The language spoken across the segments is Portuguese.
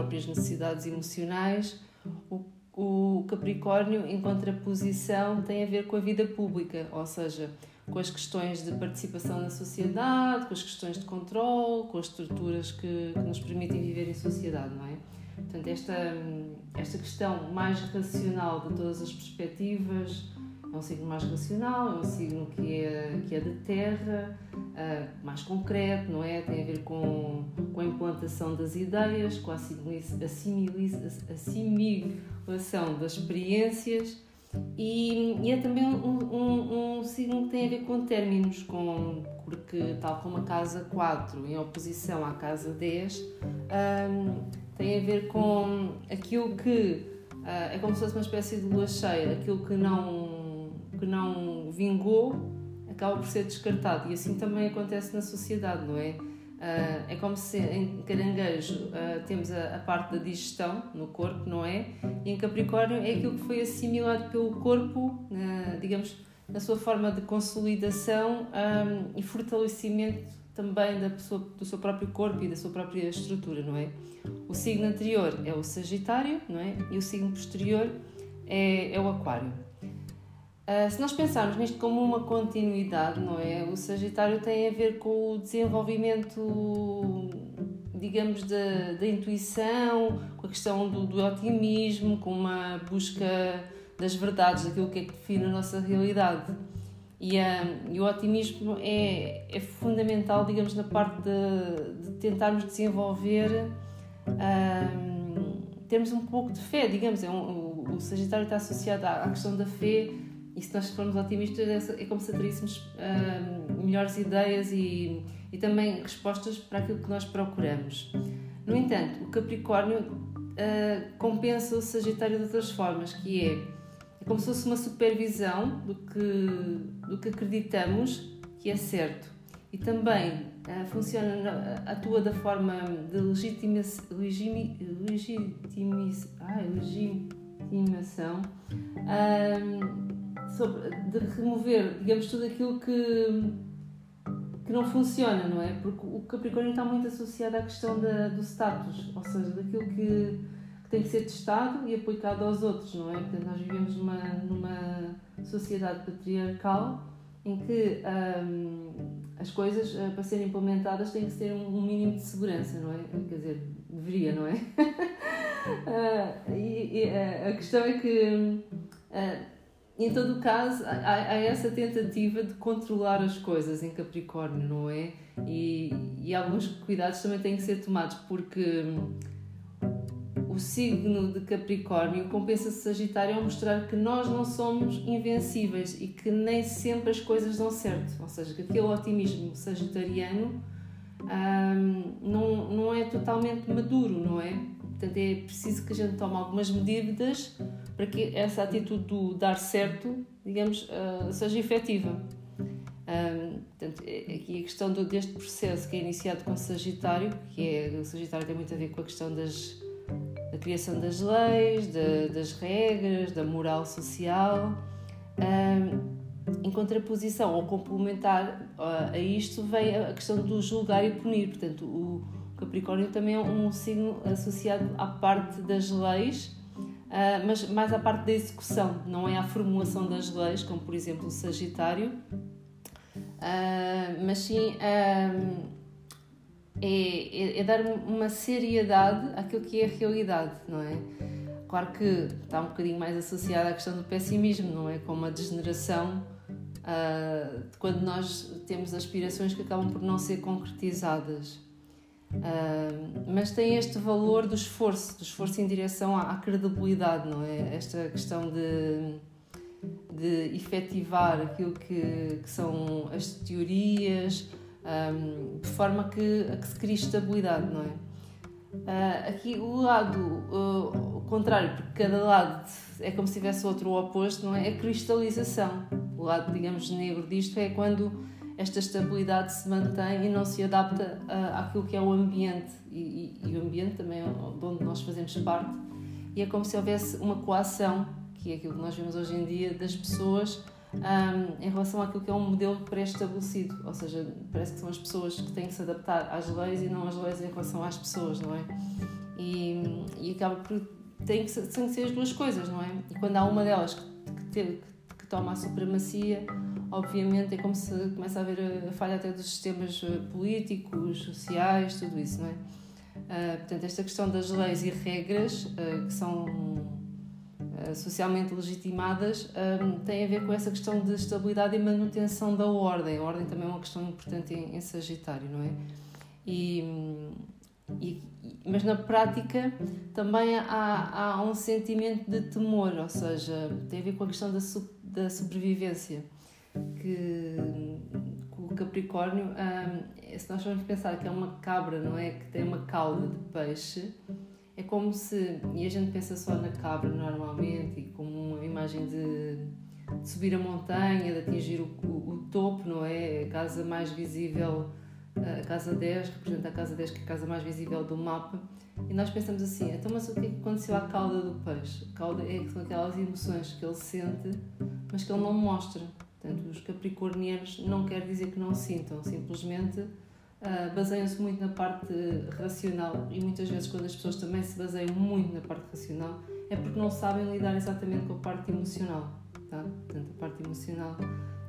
próprias necessidades emocionais. O, o Capricórnio, em contraposição, tem a ver com a vida pública, ou seja, com as questões de participação na sociedade, com as questões de controle, com as estruturas que, que nos permitem viver em sociedade, não é? Portanto, esta, esta questão mais racional de todas as perspectivas é um signo mais racional, é um signo que é, que é de terra, uh, mais concreto, não é? Tem a ver com, com a implantação das ideias, com a assimilação das experiências e, e é também um, um, um, signo que tem a ver com términos, com, porque tal como a casa 4 em oposição à casa 10, um, tem a ver com aquilo que uh, é como se fosse uma espécie de lua cheia, aquilo que não, que não vingou acaba por ser descartado e assim também acontece na sociedade, não é? Uh, é como se em caranguejo uh, temos a, a, parte da digestão no corpo, não é? E em Capricórnio é aquilo que foi assimilado pelo corpo, uh, digamos, na sua forma de consolidação um, e fortalecimento também da pessoa, do seu próprio corpo e da sua própria estrutura, não é? O signo anterior é o Sagitário, não é? E o signo posterior é, é o Aquário. Uh, se nós pensarmos nisto como uma continuidade, não é? O Sagitário tem a ver com o desenvolvimento, digamos, da, da intuição, com a questão do, do otimismo, com uma busca das verdades, daquilo que é que define a nossa realidade. E, uh, e o otimismo é, é fundamental, digamos, na parte de, de tentarmos desenvolver, uh, termos um pouco de fé, digamos. É um, o, o Sagitário está associado à, à questão da fé e se nós formos otimistas, é, como se atraíssemos uh, melhores ideias e, e também respostas para aquilo que nós procuramos. No entanto, o Capricórnio uh, compensa o Sagitário de outras formas, que é, é como se fosse uma supervisão do que, do que acreditamos que é certo. E também uh, funciona, atua da forma de legitima, legimi, legitimis, ah, legitimação sobre, de remover, digamos, tudo aquilo que, que não funciona, não é? Porque o Capricórnio está muito associado à questão da, do status, ou seja, daquilo que, que tem que ser testado e aplicado aos outros, não é? Portanto, nós vivemos numa, numa sociedade patriarcal em que hum, as coisas uh, para serem implementadas têm que ter um, mínimo de segurança, não é? Quer dizer, deveria, não é? uh, e, e uh, a questão é que em todo caso, há, há, essa tentativa de controlar as coisas em Capricórnio, não é? E, e alguns cuidados também têm que ser tomados, porque o signo de Capricórnio compensa-se Sagitário ao mostrar que nós não somos invencíveis e que nem sempre as coisas dão certo. Ou seja, que aquele otimismo sagitariano hum, não, não é totalmente maduro, não é? Portanto, é preciso que a gente tome algumas medidas para que essa atitude do dar certo, digamos, uh, seja efetiva. Um, portanto, é, aqui a questão do, deste processo que é iniciado com o Sagitário, que é, o Sagitário tem muito a ver com a questão das, da criação das leis, da, das regras, da moral social. Um, em contraposição ou complementar uh, a isto vem a questão do julgar e punir. Portanto, o Capricórnio também é um signo associado à parte das leis Uh, mas mais a parte da execução, não é a formulação das leis, como por exemplo o Sagitário, uh, mas sim uh, é, é, é, dar uma seriedade àquilo que é a realidade, não é? Claro que está um bocadinho mais associada à questão do pessimismo, não é? Com uma degeneração de quando nós temos aspirações que acabam por não ser concretizadas. Uh, mas tem este valor do esforço, do esforço em direção à, à credibilidade, não é? Esta questão de, de efetivar aquilo que, que são as teorias, um, de forma que, a que se crie estabilidade, não é? Uh, aqui o lado uh, o contrário, porque cada lado é como se tivesse outro oposto, não é? É a cristalização. O lado, digamos, negro disto é quando esta estabilidade se mantém e não se adapta uh, àquilo que é o ambiente e, e, e, o ambiente também é de onde nós fazemos parte e é como se houvesse uma coação que é aquilo que nós vemos hoje em dia das pessoas um, em relação àquilo que é um modelo pré-estabelecido ou seja, parece que são as pessoas que têm que se adaptar às leis e não as leis em relação às pessoas, não é? E, e acaba por. Tem que, tem que ser as duas coisas, não é? E quando há uma delas que, que, que toma a supremacia, obviamente é como se começa a haver a falha até dos sistemas eh, políticos, sociais, tudo isso, não é? Uh, portanto, esta questão das leis e regras uh, que são uh, socialmente legitimadas tem a ver com essa questão de estabilidade e manutenção da ordem. A ordem também é uma questão importante em, em Sagitário, não é? E, e, mas na prática também há, há um sentimento de temor, ou seja, tem a ver com a questão da, da sobrevivência que, que o Capricórnio, se nós formos pensar que é uma cabra, não é? Que tem uma cauda de peixe, é como se. E a gente pensa só na cabra normalmente e como uma imagem de, de subir a montanha, de atingir o, o, o, topo, não é? A casa mais visível, a casa 10, representa a casa 10 que é a casa mais visível do mapa. E nós pensamos assim, então mas o que é aconteceu à cauda do peixe? A cauda é, aquelas emoções que ele sente, mas que ele não mostra. Portanto, os capricornianos não quer dizer que não sintam, simplesmente uh, baseiam-se muito na parte racional e muitas vezes quando as pessoas também se baseiam muito na parte racional é porque não sabem lidar exatamente com a parte emocional. Tá? Portanto, a parte emocional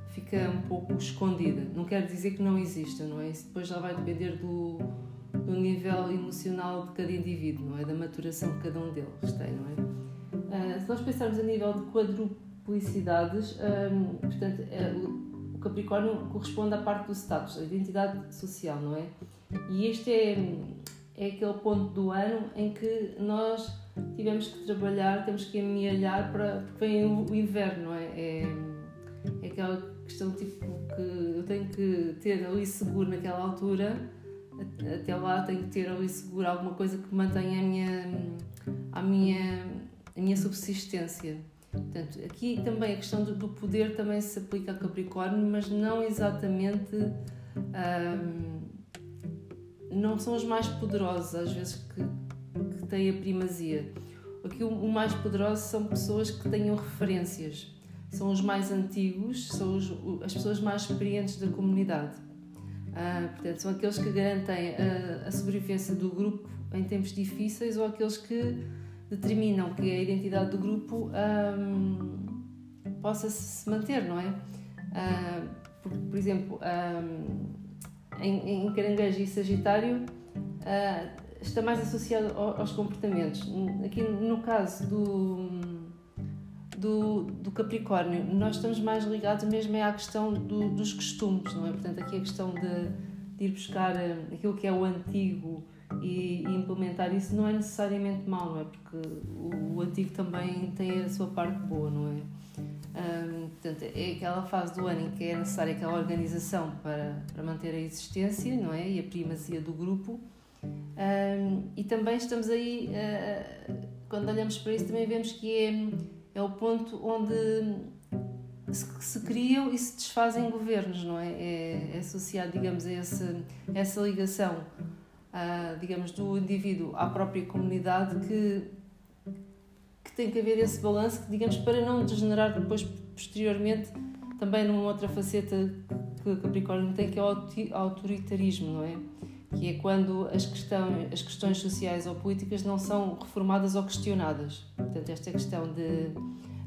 fica um pouco escondida. Não quer dizer que não exista, não é? Isso depois já vai depender do, do nível emocional de cada indivíduo, não é? Da maturação que cada um deles tem, não é? Uh, se nós pensarmos a nível de quadrúpede publicidades, hum, portanto, é, o Capricórnio corresponde à parte do status, a identidade social, não é? E este é, é aquele ponto do ano em que nós tivemos que trabalhar, temos que amealhar para, porque vem o, inverno, não é? é? É aquela questão tipo que eu tenho que ter ali seguro naquela altura, até lá tenho que ter ali seguro alguma coisa que mantenha a minha, a minha, a minha subsistência. Portanto, aqui também a questão do, poder também se aplica a Capricórnio, mas não exatamente. não são os mais poderosos, às vezes, que, que têm a primazia. Aqui o, mais poderoso são pessoas que tenham referências, são os mais antigos, são os, as pessoas mais experientes da comunidade. Ah, portanto, são aqueles que garantem a, a sobrevivência do grupo em tempos difíceis ou aqueles que determinam que a identidade do grupo um, possa se manter, não é? Uh, por, por, exemplo, um, em, em Caranguejo e Sagitário uh, está mais associado aos comportamentos. Aqui no caso do, do, do, Capricórnio, nós estamos mais ligados mesmo à questão do, dos costumes, não é? Portanto, aqui a questão de, de ir buscar hum, aquilo que é o antigo e, e, implementar isso não é necessariamente mau, não é? Porque o, o, antigo também tem a sua parte boa, não é? Um, portanto, é aquela fase do ano em que é necessária aquela organização para, para manter a existência, não é? E a primazia do grupo. Um, e também estamos aí, uh, quando olhamos para isso, também vemos que é, é o ponto onde se, se criam e se desfazem governos, não é? É, é associado, digamos, a essa ligação uh, digamos, do indivíduo à própria comunidade que, que tem que haver esse balanço, digamos, para não degenerar depois, posteriormente, também numa outra faceta que Capricórnio tem, que é o autoritarismo, não é? Que é quando as, questão, as questões sociais ou políticas não são reformadas ou questionadas. Portanto, esta questão de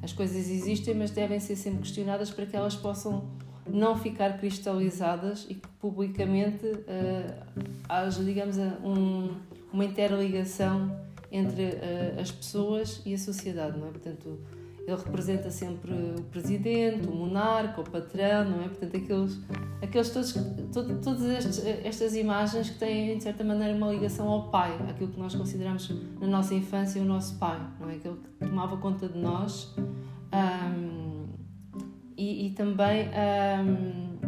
as coisas existem, mas devem ser sempre questionadas para que elas possam não ficar cristalizadas e que publicamente uh, haja, digamos, um, uma interligação entre uh, as pessoas e a sociedade, não é? Portanto, ele representa sempre o presidente, o monarca, o patrão, não é? Portanto, aqueles, aqueles todos, todo, todas estes, estas imagens que têm, de certa maneira, uma ligação ao pai, aquilo que nós consideramos na nossa infância o nosso pai, não é? Aquele que tomava conta de nós. Um, e, e também um,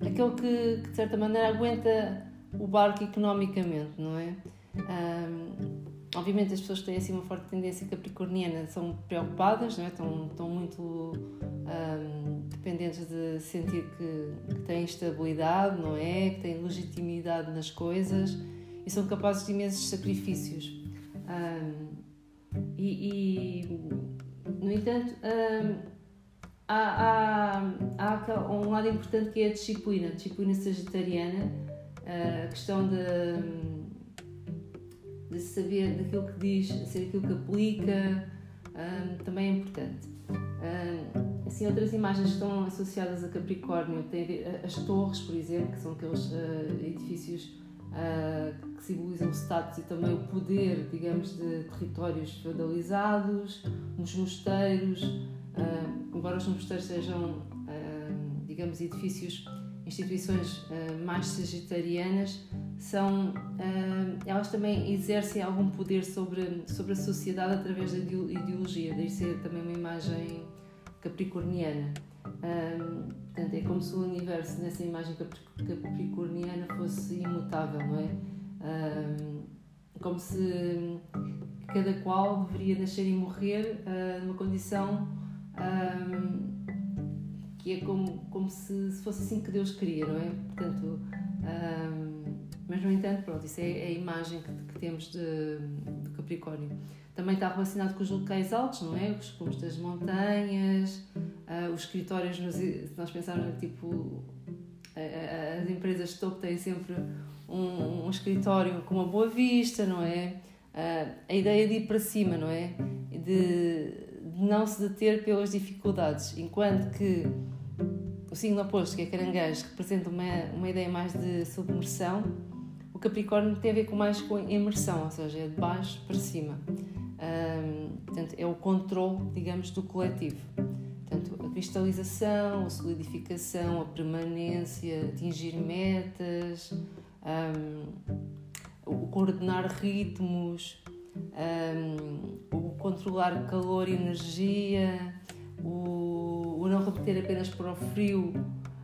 aquele que, que, de certa maneira aguenta o barco economicamente, não é? Um, obviamente as pessoas que têm assim uma forte tendência capricorniana são preocupadas, não é? estão, estão muito um, dependentes de sentir que, que, têm estabilidade, não é? Que têm legitimidade nas coisas e são capazes de imensos sacrifícios. Um, e, e, no entanto, um, há, há, há um lado importante que é a disciplina, a disciplina sagitariana, a questão de, de saber daquilo que diz, ser aquilo que aplica, um, também é importante. Um, assim, outras imagens que estão associadas a Capricórnio têm as torres, por exemplo, que são aqueles uh, edifícios que simbolizam o status e também o poder, digamos, de territórios feudalizados, os mosteiros, uh, embora os mosteiros sejam, digamos, edifícios instituições uh, mais sagitarianas são uh, elas também exercem algum poder sobre sobre a sociedade através da ideologia. Daí ser também uma imagem capricorniana. Uh, portanto é como se o universo nessa imagem capricorniana fosse imutável não é? Como se cada qual deveria nascer e morrer numa condição que é como, como se, se fosse assim que Deus queria, não é? Portanto, um, mas no entanto, pronto, isso é, é a imagem que, que temos de, de, Capricórnio. Também está relacionado com os locais altos, não é? Os cumes das montanhas, uh, os escritórios, nos, se nós pensarmos, tipo, as empresas de topo têm sempre um, um, escritório com uma boa vista, não é? Uh, a ideia de ir para cima, não é? De, de não se deter pelas dificuldades, enquanto que o signo oposto, que é caranguejo, representa uma, uma ideia mais de submersão. O Capricórnio tem a ver com mais com imersão, ou seja, é de baixo para cima. Um, portanto, é o controle, digamos, do coletivo. Portanto, a cristalização, a solidificação, a permanência, atingir metas, um, o coordenar ritmos, um, o controlar calor e energia, o, o não repetir apenas para o frio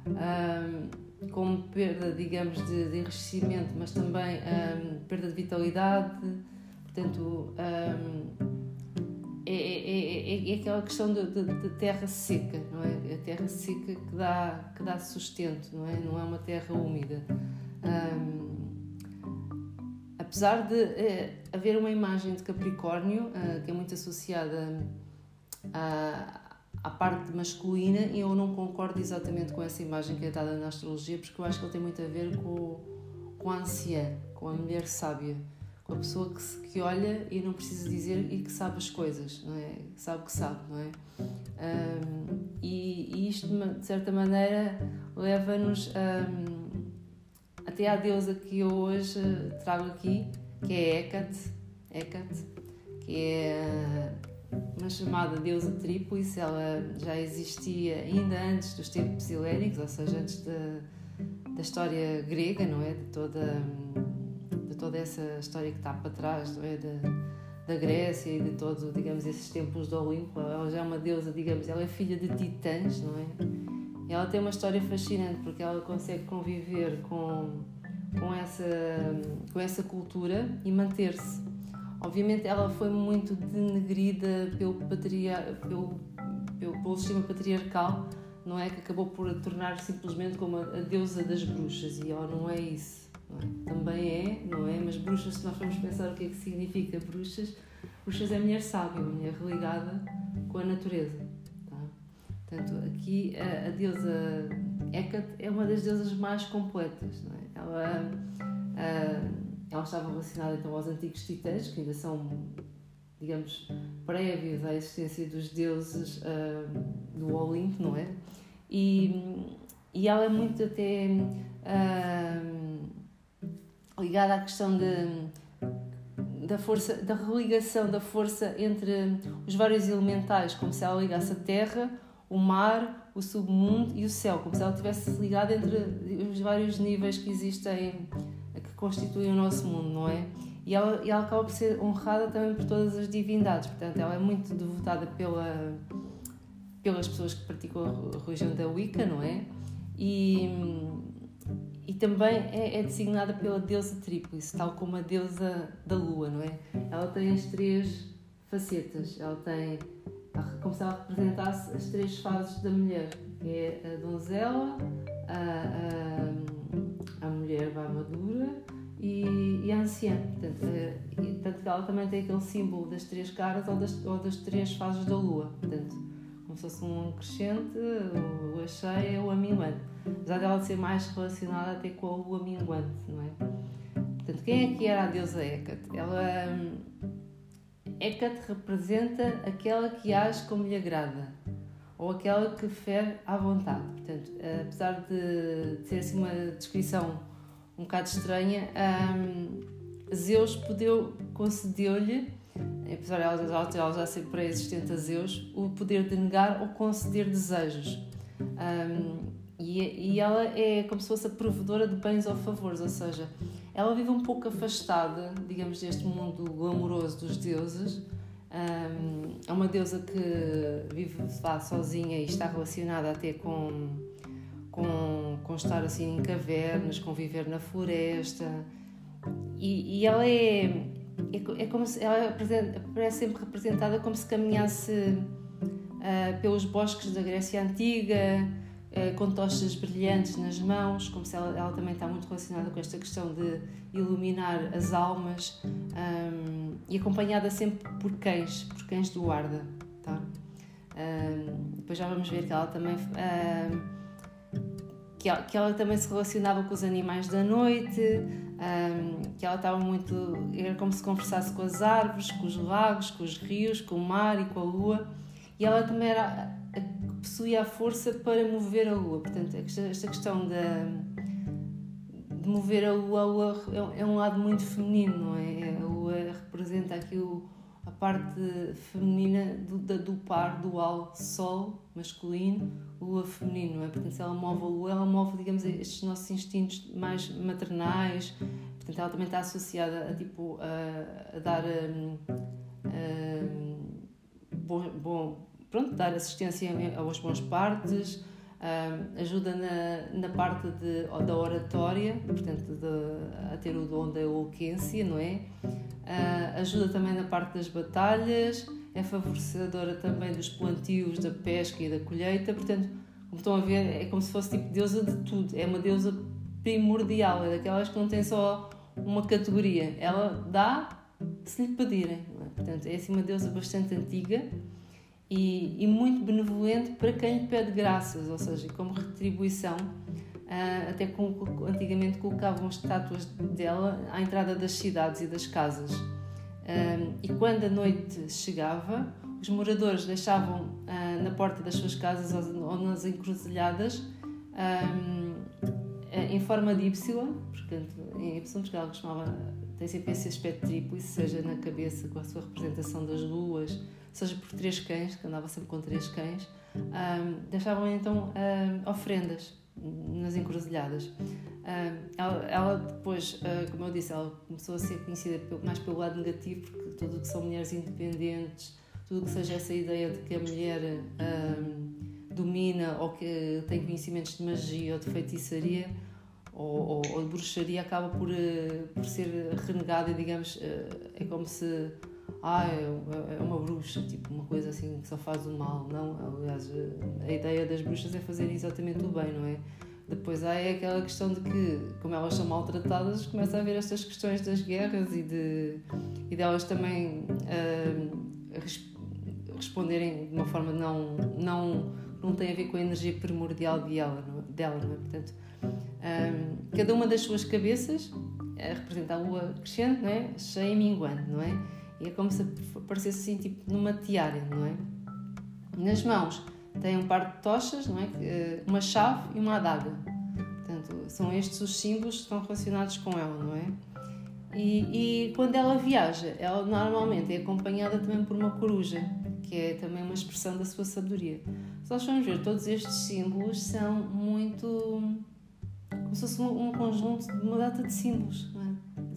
um, como perda, digamos, de, de enriquecimento, mas também um, perda de vitalidade. Portanto, um, é, é, é, é, aquela questão de, de, de, terra seca, não é? A terra seca que dá, que dá sustento, não é? Não é uma terra úmida. Apesar de eh, haver uma imagem de Capricórnio, uh, que é muito associada a à parte masculina e eu não concordo exatamente com essa imagem que é dada na astrologia porque eu acho que ele tem muito a ver com, com a anciã, com a mulher sábia, com a pessoa que, se, que olha e não precisa dizer e que sabe as coisas, não é? Sabe que sabe, não é? Um, e, e, isto, de certa maneira, leva-nos um, até à deusa que eu hoje trago aqui, que é Hecate, Hecate que é uma chamada deusa Trípolis, ela já existia ainda antes dos tempos helénicos, ou seja, antes da, da história grega, não é? De toda, de toda essa história que está para trás, não é? Da, da Grécia e de todos, digamos, esses templos do Olimpo. Ela já é uma deusa, digamos, ela é filha de titãs, não é? Ela tem uma história fascinante porque ela consegue conviver com, com, essa, com essa cultura e manter-se Obviamente ela foi muito denegrida pelo, patriar, pelo, pelo, pelo sistema patriarcal, não é? Que acabou por tornar simplesmente como a, a deusa das bruxas e ela não é isso. Não é? Também é, não é? Mas bruxas, se nós formos pensar o que é que significa bruxas, bruxas é mulher sábia, mulher religada com a natureza. Portanto, aqui a, a deusa Hecate é uma das deusas mais completas. Não é? Ela. A, ela estava relacionada então aos antigos titãs, que ainda são, digamos, prévios à existência dos deuses uh, do Olimpo, não é? E, e ela é muito até uh, ligada à questão de, da força, da religação da força entre os vários elementais, como se ela ligasse a terra, o mar, o submundo e o céu, como se ela estivesse ligada entre os vários níveis que existem constituem o nosso mundo, não é? E ela, e ela acaba por ser honrada também por todas as divindades, portanto, ela é muito devotada pela, pelas pessoas que praticam a religião da Wicca, não é? E, e também é, é designada pela deusa Tríplice, tal como a deusa da lua, não é? Ela tem as três facetas, ela tem como se ela representasse as três fases da mulher, que é a donzela, a, a, a mulher madura e, e a anciã. Portanto, uh, e, ela também tem aquele símbolo das três caras ou das, ou das três fases da lua. Portanto, como se fosse um crescente, a lua cheia ou a minguante. Apesar dela ser mais relacionada até com a lua minguante, não é? Portanto, quem é que era a deusa Hecate? Ela. Hecate representa aquela que age como lhe agrada ou aquela que fere à vontade. Portanto, apesar de, de ser assim uma descrição um bocado estranha, um, Zeus concedeu-lhe, apesar de ela, ela já ser pré-existente a Zeus, o poder de negar ou conceder desejos. Um, e, e ela é como se fosse a provedora de bens ou favores, ou seja, ela vive um pouco afastada, digamos, deste mundo glamouroso dos deuses. Um, é uma deusa que vive lá sozinha e está relacionada até com, com, com estar assim em cavernas, com viver na floresta. E, e ela é, é, é, como se ela parece sempre representada como se caminhasse uh, pelos bosques da Grécia Antiga, com tochas brilhantes nas mãos, como se ela, ela, também está muito relacionada com esta questão de iluminar as almas um, e acompanhada sempre por cães, por cães do guarda. Tá? Um, depois já vamos ver que ela também. Um, que ela, que ela, também se relacionava com os animais da noite, que ela estava muito. era como se conversasse com as árvores, com os lagos, com os rios, com o mar e com a lua. E ela também era possuía a força para mover a lua. Portanto, esta questão de, mover a lua, a lua é, é um lado muito feminino, não é? A lua representa aqui o, a parte feminina do, do par dual sol masculino, lua feminino, não é? Portanto, se ela move a lua, ela move, digamos, estes nossos instintos mais maternais. Portanto, ela também está associada a, tipo, a, a dar um, um, bom, bom pronto, dar assistência aos bons partes, ajuda na, na parte de, da oratória, portanto, de, a ter o dom da eloquência, não é? Uh, ajuda também na parte das batalhas, é favorecedora também dos plantios, da pesca e da colheita, portanto, como estão a ver, é como se fosse tipo deusa de tudo, é uma deusa primordial, é daquelas que não tem só uma categoria, ela dá se lhe pedirem, é? portanto, é assim uma deusa bastante antiga e, e, muito benevolente para quem lhe pede graças, ou seja, como retribuição. Uh, até com, antigamente colocavam estátuas dela à entrada das cidades e das casas. Uh, e quando a noite chegava, os moradores deixavam uh, na porta das suas casas ou, nas encruzilhadas em forma de Y, portanto, em Y, porque ela costumava, tem sempre esse aspecto triplo, seja na cabeça com a sua representação das luas, seja por três cães, que andava sempre com três cães, um, deixavam então um, ofrendas nas encruzilhadas. Um, ela, ela, depois, uh, como eu disse, ela começou a ser conhecida mais pelo lado negativo, porque tudo que são mulheres independentes, tudo que seja essa ideia de que a mulher domina ou que tem conhecimentos de magia ou de feitiçaria ou, ou, ou de bruxaria acaba por, uh, por ser renegada, digamos, uh, é como se ah, é, é uma bruxa, tipo uma coisa assim que só faz o mal. Não, aliás, a ideia das bruxas é fazer exatamente o bem, não é? Depois há é aquela questão de que, como elas são maltratadas, começa a haver estas questões das guerras e de e delas também uh, responderem de uma forma não não não tem a ver com a energia primordial dela, não, é? dela, não é? Portanto, um, cada uma das suas cabeças representa a lua crescente, não é? Cheia e minguante, não é? E é como se aparecesse assim, tipo, numa tiara, não é? Nas mãos tem um par de tochas, não é? Eh, uma chave e uma adaga. Portanto, são estes os símbolos que estão relacionados com ela, não é? E, e, quando ela viaja, ela normalmente é acompanhada também por uma coruja, que é também uma expressão da sua sabedoria. Se nós formos ver, todos estes símbolos são muito. como se fosse um conjunto de uma data de símbolos, não é?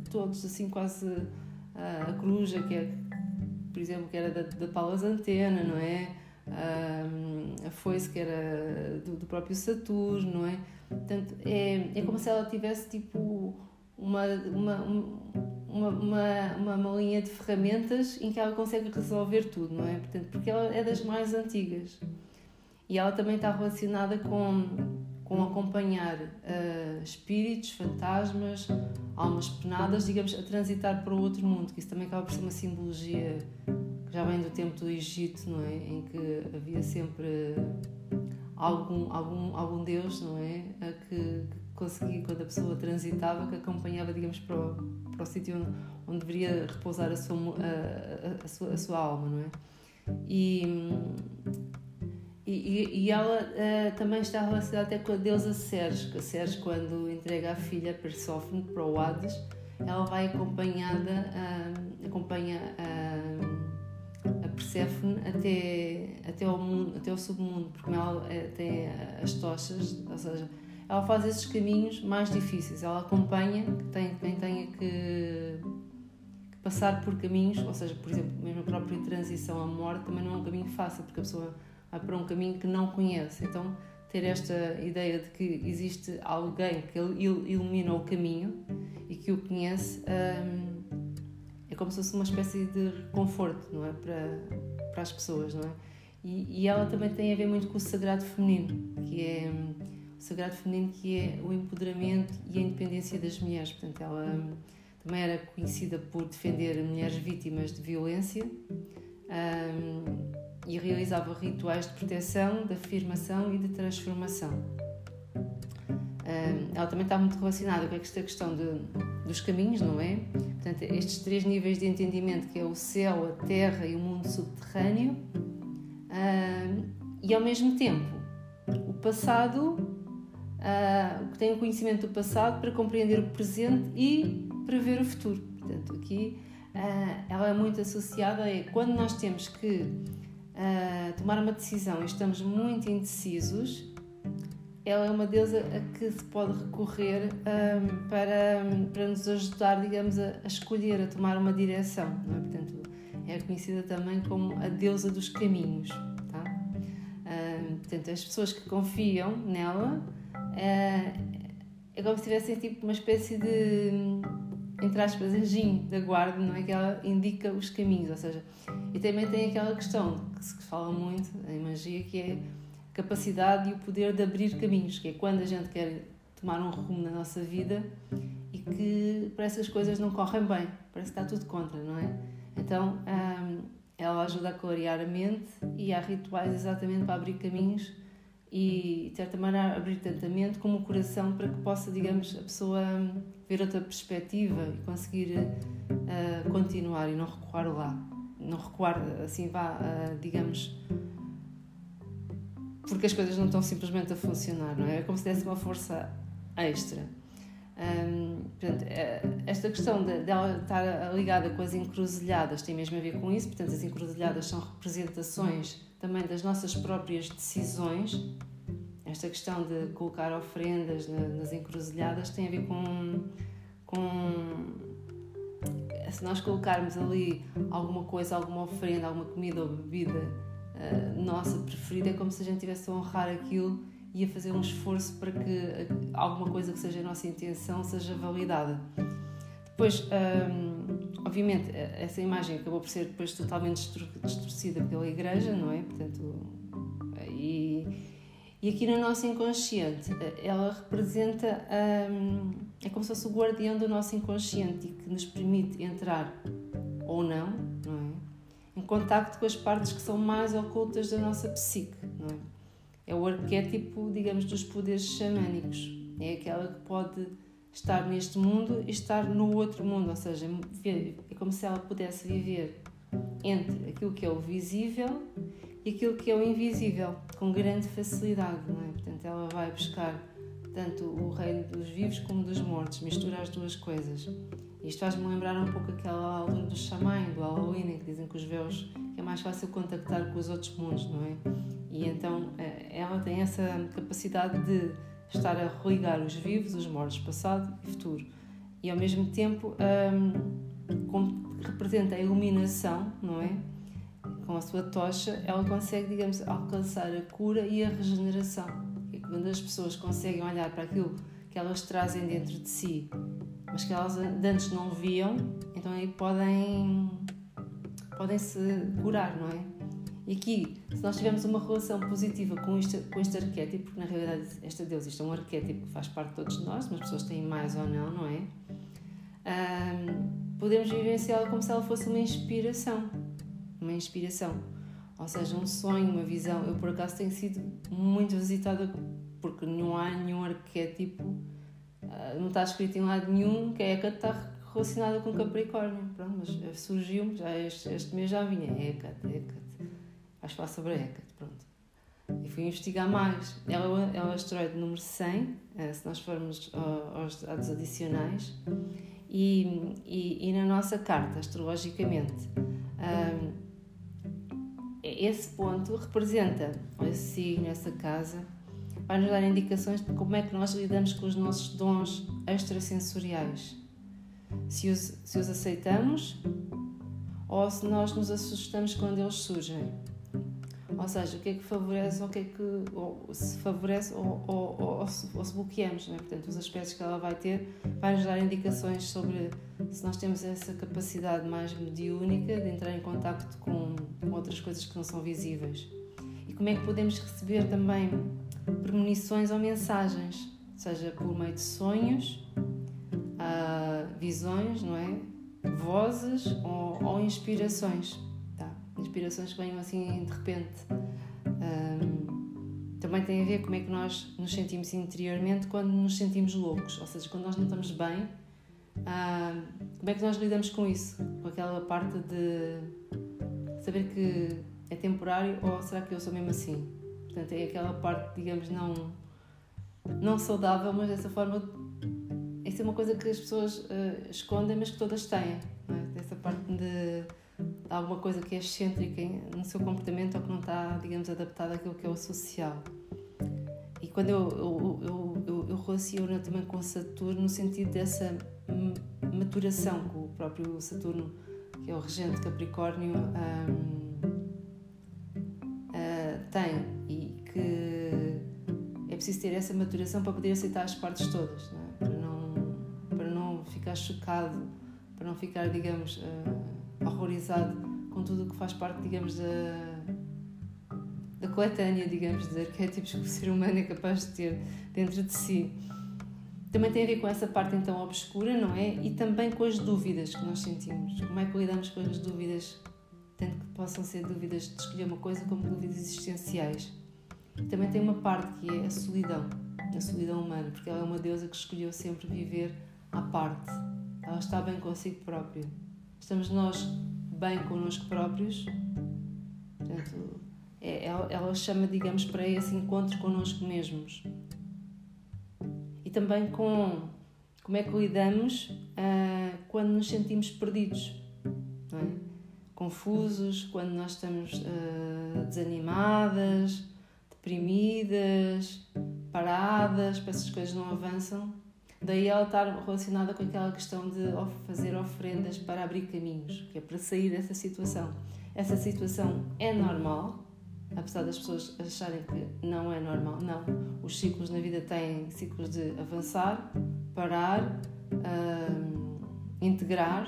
Todos, assim, quase a coruja, que é, por exemplo, que era da, da Paula Zantena, não é? a foice, que era do, do, próprio Saturno, não é? Portanto, é, é como se ela tivesse tipo uma, uma, uma, uma, uma linha de ferramentas em que ela consegue resolver tudo, não é? Portanto, porque ela é das mais antigas. E ela também está relacionada com com acompanhar uh, espíritos, fantasmas, almas penadas, digamos, a transitar para o outro mundo, que isso também acaba por ser uma simbologia que já vem do tempo do Egito, não é? Em que havia sempre algum, algum, algum deus, não é? Que, que conseguia, quando a pessoa transitava, que acompanhava, digamos, para o, para o sítio onde, onde deveria repousar a sua, a, a, a, sua, a sua alma, não é? E, e, e ela uh, também está relacionada até com a deusa Ceres, que a Ceres, quando entrega a filha Perséfone para o Hades, ela vai acompanhada, uh, acompanha uh, a Perséfone até, até, o mundo, até o submundo, porque ela tem as tochas, ou seja, ela faz esses caminhos mais difíceis, ela acompanha quem, quem tenha que, que passar por caminhos, ou seja, por exemplo, mesmo a própria transição à morte também não é um caminho fácil, porque a pessoa para um caminho que não conhece. Então, ter esta ideia de que existe alguém que ilumina o caminho e que o conhece hum, é como se fosse uma espécie de conforto, não é? Para, para as pessoas, não é? E, e ela também tem a ver muito com o sagrado feminino, que é hum, o sagrado feminino que é o empoderamento e a independência das mulheres. Portanto, ela hum, também era conhecida por defender mulheres vítimas de violência. Um, e realizava rituais de proteção, de afirmação e de transformação. Ela também está muito relacionada com esta questão de, dos caminhos, não é? Portanto, estes três níveis de entendimento, que é o céu, a terra e o mundo subterrâneo, e ao mesmo tempo o passado, que tem o conhecimento do passado para compreender o presente e prever o futuro. Portanto, aqui ela é muito associada a quando nós temos que uh, tomar uma decisão e estamos muito indecisos, ela é uma deusa a que se pode recorrer um, para, para nos ajudar, digamos, a, a, escolher, a tomar uma direção. Não é? Portanto, é conhecida também como a deusa dos caminhos. Tá? Um, portanto, as pessoas que confiam nela uh, é como se tivessem tipo uma espécie de entre aspas, anjinho da guarda, não é? Que ela indica os caminhos, ou seja, e também tem aquela questão que se fala muito em magia, que é a capacidade e o poder de abrir caminhos, que é quando a gente quer tomar um rumo na nossa vida e que parece que as coisas não correm bem, parece que está tudo contra, não é? Então, hum, ela ajuda a clarear a mente e há rituais exatamente para abrir caminhos e, de certa maneira, abrir tanto a mente como o coração para que possa, digamos, a pessoa ver outra perspectiva e conseguir uh, continuar e não recuar lá. Não recuar, assim, vá, uh, digamos, porque as coisas não estão simplesmente a funcionar, não é? É como se desse uma força extra. Um, portanto, eh, esta questão dela de, de estar ligada com as encruzilhadas tem mesmo a ver com isso, portanto, as encruzilhadas são representações também das nossas próprias decisões. Esta questão de colocar ofrendas nas encruzilhadas tem a ver com, com se nós colocarmos ali alguma coisa, alguma ofrenda, alguma comida ou bebida uh, nossa preferida, é como se a gente tivesse a honrar aquilo e a fazer um esforço para que alguma coisa que seja a nossa intenção seja validada. Depois, um, obviamente, essa imagem acabou por ser depois totalmente distorcida pela Igreja, não é? Portanto, e, e aqui no nosso inconsciente, ela representa, um, é como se fosse o guardião do nosso inconsciente e que nos permite entrar ou não, não é? Em contacto com as partes que são mais ocultas da nossa psique, não é? É o arquétipo, digamos, dos poderes xamânicos. É aquela que pode estar neste mundo e estar no outro mundo, ou seja, é como se ela pudesse viver entre aquilo que é o visível e aquilo que é o invisível, com grande facilidade, não é? Portanto, ela vai buscar tanto o reino dos vivos como dos mortos, mistura as duas coisas. Isto faz-me lembrar um pouco aquela altura do Xamã, do Halloween, em que dizem que os véus é mais fácil contactar com os outros mundos, não é? E então eh, ela tem essa capacidade de estar a religar os vivos, os mortos, passado e futuro. E ao mesmo tempo, um, representa a iluminação, não é? Com a sua tocha, ela consegue, digamos, alcançar a cura e a regeneração. Quando as pessoas conseguem olhar para aquilo que elas trazem dentro de si, mas que elas antes não viam, então aí podem, podem se curar, não é? E aqui, se nós tivermos uma relação positiva com este, com este arquétipo, porque na realidade esta Deus, isto é um arquétipo que faz parte de todos nós, mas as pessoas têm mais ou não, não é? Um, podemos vivenciá-la como se ela fosse uma inspiração. Uma inspiração. Ou seja, um sonho, uma visão. Eu, por acaso, tenho sido muito visitada porque não há nenhum arquétipo ah, não está escrito em lado nenhum que a Hecate está relacionada com Capricórnio. Pronto, mas surgiu já este, este mês já vinha Hecate, Hecate. Vais falar sobre a Hecate, pronto. E fui investigar mais. Ela é o asteroide número 100, eh, se nós formos aos dados adicionais. E, e, e na nossa carta, astrologicamente, um, esse ponto representa esse signo, essa casa, vai nos dar indicações de como é que nós lidamos com os nossos dons extrasensoriais. Se os, se os aceitamos ou se nós nos assustamos quando eles surgem. Ou seja, o que é que favorece ou o que é que ou se favorece ou, ou, ou, se, ou se bloqueamos. Né? Portanto, os aspectos que ela vai ter vai nos dar indicações sobre se nós temos essa capacidade mais mediúnica de entrar em contato com, com outras coisas que não são visíveis. E como é que podemos receber também premonições ou mensagens, seja por meio de sonhos, uh, visões, não é? Vozes ou, ou inspirações inspirações que venham assim de repente. Um, também tem a ver como é que nós nos sentimos interiormente quando nos sentimos loucos, ou seja, quando nós não estamos bem, como é que nós lidamos com isso? Com aquela parte de saber que é temporário ou será que eu sou mesmo assim? Portanto, é aquela parte, digamos, não, não saudável, mas dessa forma. Isso é uma coisa que as pessoas uh, escondem, mas que todas têm. É? Essa parte de alguma coisa que é excêntrica no seu comportamento ou que não está, digamos, adaptada àquilo que é o social. E quando eu, eu, eu, eu, eu relaciono também com Saturno no sentido dessa maturação que o próprio Saturno, que é o regente Capricórnio, um, uh, ah, tem preciso ter essa maturação para poder aceitar as partes todas, não é? para, não, para não ficar chocado, para não ficar, digamos, uh, horrorizado com tudo o que faz parte, digamos, da, da coletânea, digamos, de arquétipos que o ser humano é capaz de ter dentro de si. Também tem a ver com essa parte então obscura, não é? E também com as dúvidas que nós sentimos. Como é que lidamos com as dúvidas, tanto que possam ser dúvidas de escolher uma coisa como dúvidas existenciais. Também tem uma parte que é a solidão, a solidão humana, porque ela é uma deusa que escolheu sempre viver à parte. Ela está bem consigo própria. Estamos nós bem connosco próprios? Portanto, é, ela chama, digamos, para esse encontro connosco mesmos. E também com como é que lidamos uh, quando nos sentimos perdidos, é? confusos, quando nós estamos uh, desanimadas, deprimidas, paradas, para essas coisas não avançam. Daí ela estar relacionada com aquela questão de fazer ofrendas para abrir caminhos, que é para sair dessa situação. Essa situação é normal, apesar das pessoas acharem que não é normal. Não. Os ciclos na vida têm ciclos de avançar, parar, uh, integrar,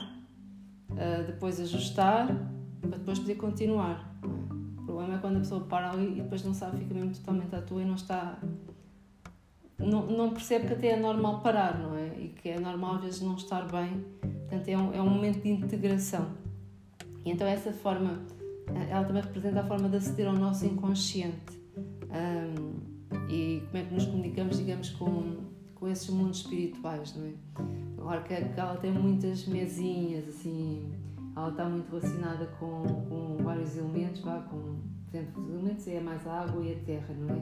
uh, depois ajustar, para depois poder continuar. Problema é quando a pessoa para ali e depois não sabe, fica mesmo totalmente à toa e não está não, não percebe que até é normal parar, não é? E que é normal às vezes não estar bem. Portanto, é um, é um momento de integração. E então, essa forma, eh, ela também representa a forma de aceder ao nosso inconsciente. Um, e como é que nos comunicamos, digamos, com, com esses mundos espirituais, não é? Agora que ela tem muitas mesinhas, assim, ela está muito relacionada com, com vários elementos, vá, com, por exemplo, os elementos é mais a água e a terra, não é?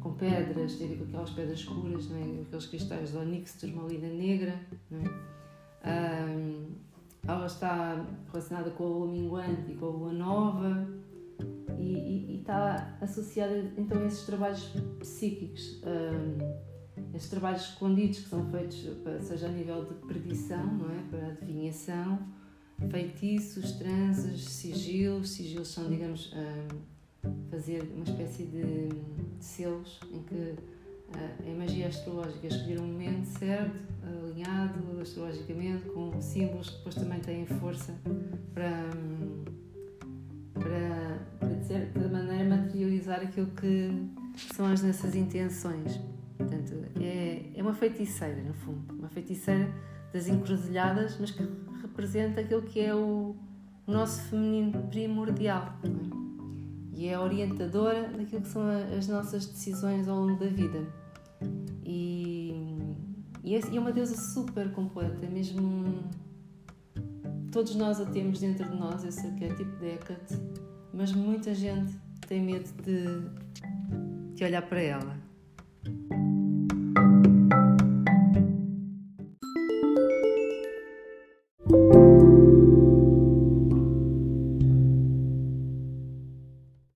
com pedras, tem a ver com aquelas pedras escuras, não é? aqueles cristais de onix, turmalina negra. Não é? Um, ela está relacionada com a lua minguante e com a lua nova e, e, e está associada então a esses trabalhos psíquicos, um, esses trabalhos escondidos que são feitos, seja a nível de predição, não é? para adivinhação, feitiços, transes, sigilos. Sigilos são, digamos, um, fazer uma espécie de, de selos em que uh, a magia astrológica escolher um momento certo, alinhado astrologicamente, com símbolos que depois também têm força para, para, para de certa maneira materializar aquilo que são as nossas intenções. Portanto, é, é uma feiticeira, no fundo, uma feiticeira das encruzilhadas, mas que representa aquilo que é o, nosso feminino primordial. E é orientadora daquilo que são as nossas decisões ao longo da vida. E, E é, é uma deusa super completa, é mesmo. Todos nós a temos dentro de nós, esse arquétipo de Hecate, mas muita gente tem medo de, de olhar para ela.